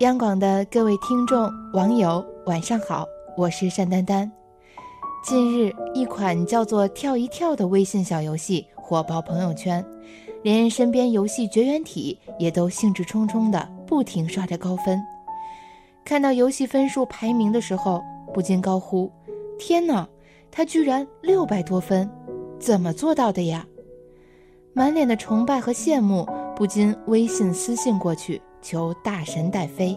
央广的各位听众、网友，晚上好，我是单丹丹。近日，一款叫做“跳一跳”的微信小游戏火爆朋友圈，连身边游戏绝缘体也都兴致冲冲的不停刷着高分。看到游戏分数排名的时候，不禁高呼：“天哪，他居然六百多分，怎么做到的呀？”满脸的崇拜和羡慕，不禁微信私信过去。求大神带飞，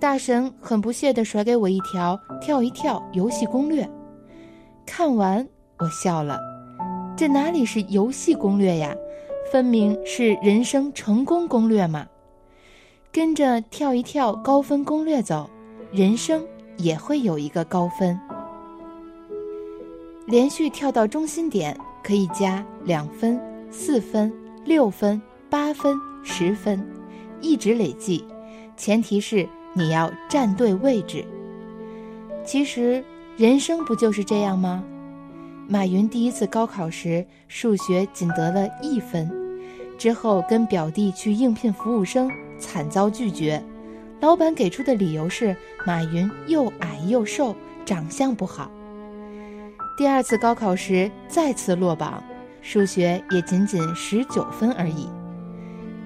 大神很不屑地甩给我一条跳一跳游戏攻略。看完我笑了，这哪里是游戏攻略呀，分明是人生成功攻略嘛！跟着跳一跳高分攻略走，人生也会有一个高分。连续跳到中心点可以加两分、四分、六分、八分、十分。一直累计，前提是你要站对位置。其实人生不就是这样吗？马云第一次高考时数学仅得了一分，之后跟表弟去应聘服务生，惨遭拒绝。老板给出的理由是马云又矮又瘦，长相不好。第二次高考时再次落榜，数学也仅仅十九分而已。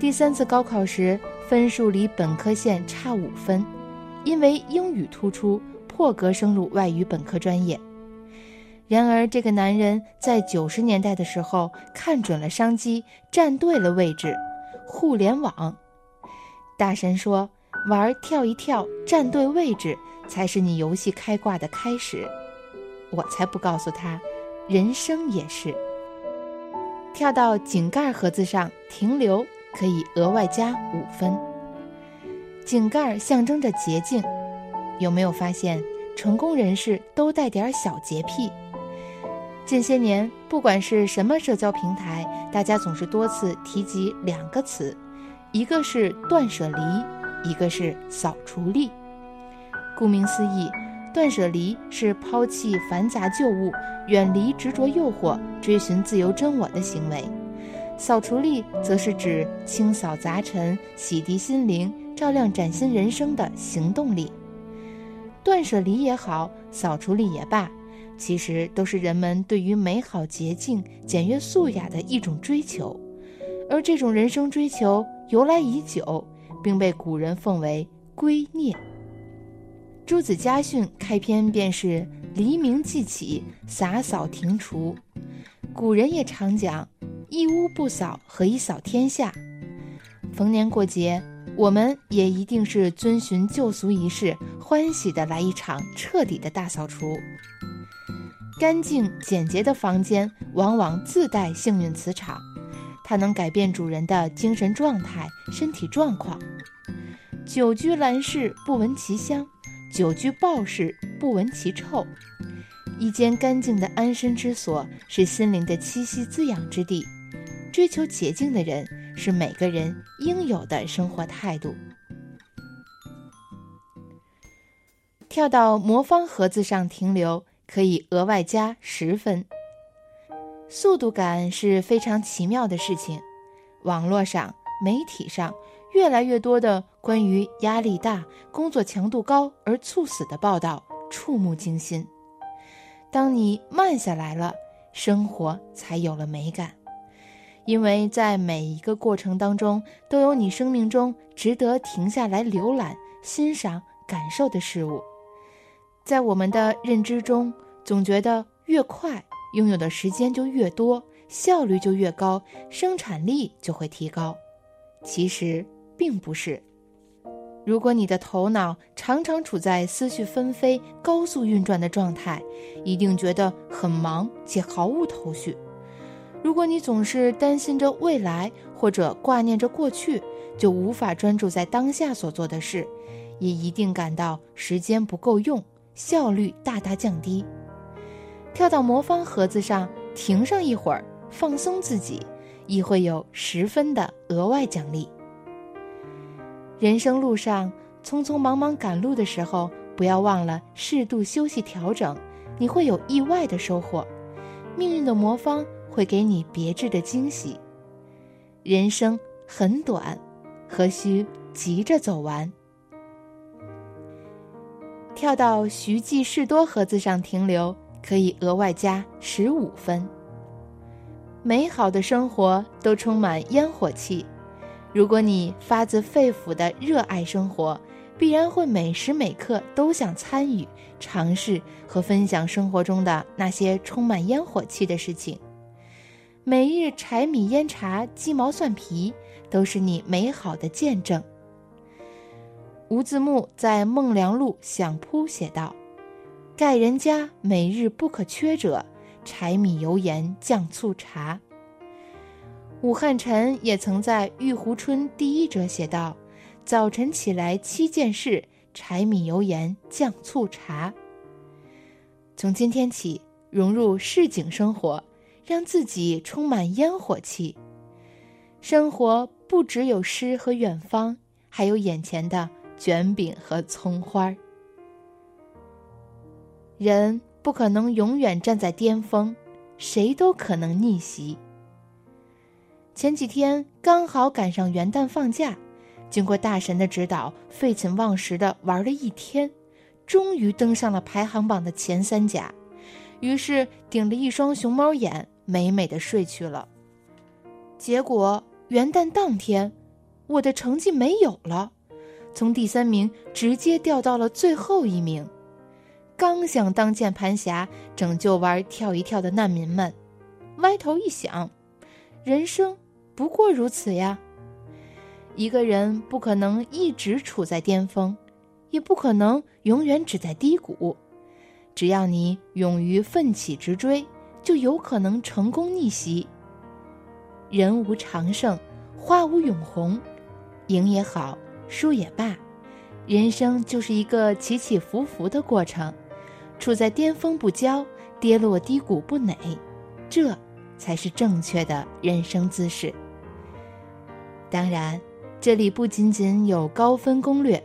第三次高考时，分数离本科线差五分，因为英语突出，破格升入外语本科专业。然而，这个男人在九十年代的时候看准了商机，站对了位置。互联网，大神说：“玩跳一跳，站对位置，才是你游戏开挂的开始。”我才不告诉他，人生也是。跳到井盖盒子上停留。可以额外加五分。井盖象征着洁净，有没有发现成功人士都带点小洁癖？近些年，不管是什么社交平台，大家总是多次提及两个词，一个是断舍离，一个是扫除力。顾名思义，断舍离是抛弃繁杂旧物，远离执着诱惑，追寻自由真我的行为。扫除力则是指清扫杂尘、洗涤心灵、照亮崭新人生的行动力。断舍离也好，扫除力也罢，其实都是人们对于美好、洁净、简约、素雅的一种追求。而这种人生追求由来已久，并被古人奉为圭臬。朱子家训开篇便是“黎明即起，洒扫庭除”。古人也常讲。一屋不扫，何以扫天下？逢年过节，我们也一定是遵循旧俗仪式，欢喜的来一场彻底的大扫除。干净简洁的房间往往自带幸运磁场，它能改变主人的精神状态、身体状况。久居兰室，不闻其香；久居鲍室，不闻其臭。一间干净的安身之所，是心灵的栖息滋养之地。追求洁净的人是每个人应有的生活态度。跳到魔方盒子上停留，可以额外加十分。速度感是非常奇妙的事情。网络上、媒体上，越来越多的关于压力大、工作强度高而猝死的报道，触目惊心。当你慢下来了，生活才有了美感。因为在每一个过程当中，都有你生命中值得停下来浏览、欣赏、感受的事物。在我们的认知中，总觉得越快拥有的时间就越多，效率就越高，生产力就会提高。其实并不是。如果你的头脑常常处在思绪纷飞、高速运转的状态，一定觉得很忙且毫无头绪。如果你总是担心着未来或者挂念着过去，就无法专注在当下所做的事，也一定感到时间不够用，效率大大降低。跳到魔方盒子上停上一会儿，放松自己，亦会有十分的额外奖励。人生路上匆匆忙忙赶路的时候，不要忘了适度休息调整，你会有意外的收获。命运的魔方。会给你别致的惊喜。人生很短，何须急着走完跳到徐记士多盒子上停留，可以额外加十五分。美好的生活都充满烟火气，如果你发自肺腑的热爱生活，必然会每时每刻都想参与、尝试和分享生活中的那些充满烟火气的事情。每日柴米烟茶、鸡毛蒜皮，都是你美好的见证。吴自牧在《孟良录想铺》写道：“盖人家每日不可缺者，柴米油盐酱醋茶。”武汉臣也曾在《玉壶春》第一折写道：“早晨起来七件事，柴米油盐酱醋茶。”从今天起，融入市井生活，让自己充满烟火气。生活不只有诗和远方，还有眼前的。卷饼和葱花儿，人不可能永远站在巅峰，谁都可能逆袭。前几天刚好赶上元旦放假，经过大神的指导，废寝忘食的玩了一天，终于登上了排行榜的前三甲。于是顶着一双熊猫眼，美美的睡去了。结果元旦当天，我的成绩没有了。从第三名直接掉到了最后一名，刚想当键盘侠拯救玩跳一跳的难民们，歪头一想，人生不过如此呀。一个人不可能一直处在巅峰，也不可能永远只在低谷。只要你勇于奋起直追，就有可能成功逆袭。人无常胜，花无永红，赢也好。输也罢，人生就是一个起起伏伏的过程，处在巅峰不骄，跌落低谷不馁，这才是正确的人生姿势。当然，这里不仅仅有高分攻略，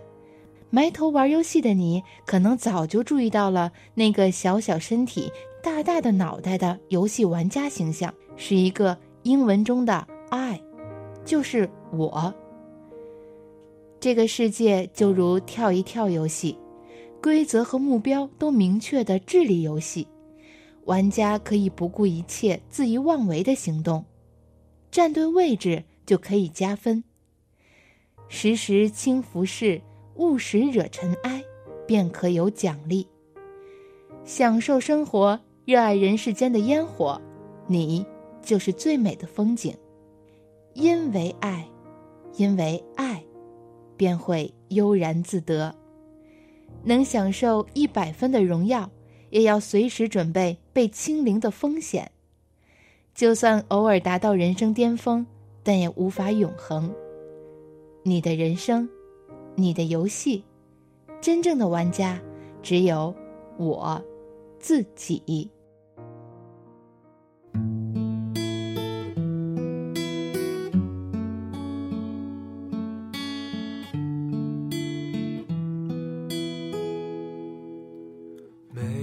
埋头玩游戏的你，可能早就注意到了那个小小身体、大大的脑袋的游戏玩家形象，是一个英文中的 “I”，就是我。这个世界就如跳一跳游戏，规则和目标都明确的智力游戏，玩家可以不顾一切、恣意妄为的行动，站对位置就可以加分。时时轻浮事，勿使惹尘埃，便可有奖励。享受生活，热爱人世间的烟火，你就是最美的风景。因为爱，因为爱。便会悠然自得，能享受一百分的荣耀，也要随时准备被清零的风险。就算偶尔达到人生巅峰，但也无法永恒。你的人生，你的游戏，真正的玩家只有我自己。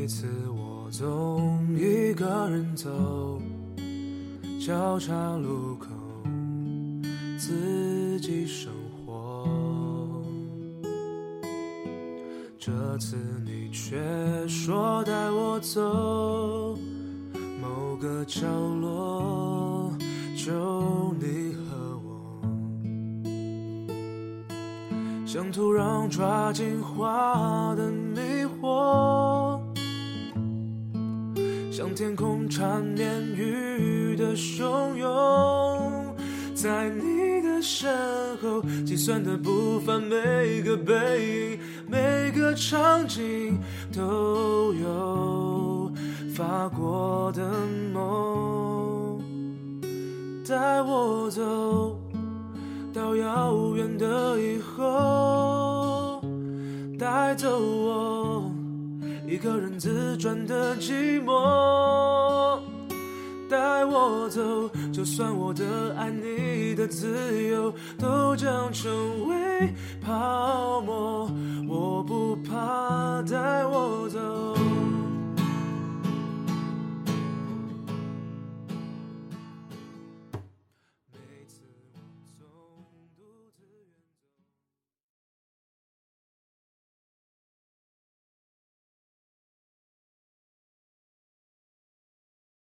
每次我总一个人走，交叉路口，自己生活。这次你却说带我走某个角落，就你和我，像土壤抓紧花的迷惑。像天空缠绵雨的汹涌，在你的身后计算的不凡，每个背影，每个场景都有发过的梦，带我走到遥远的以后，带走我。一个人自转的寂寞，带我走，就算我的爱你的自由都将成为泡沫，我不怕，带我走。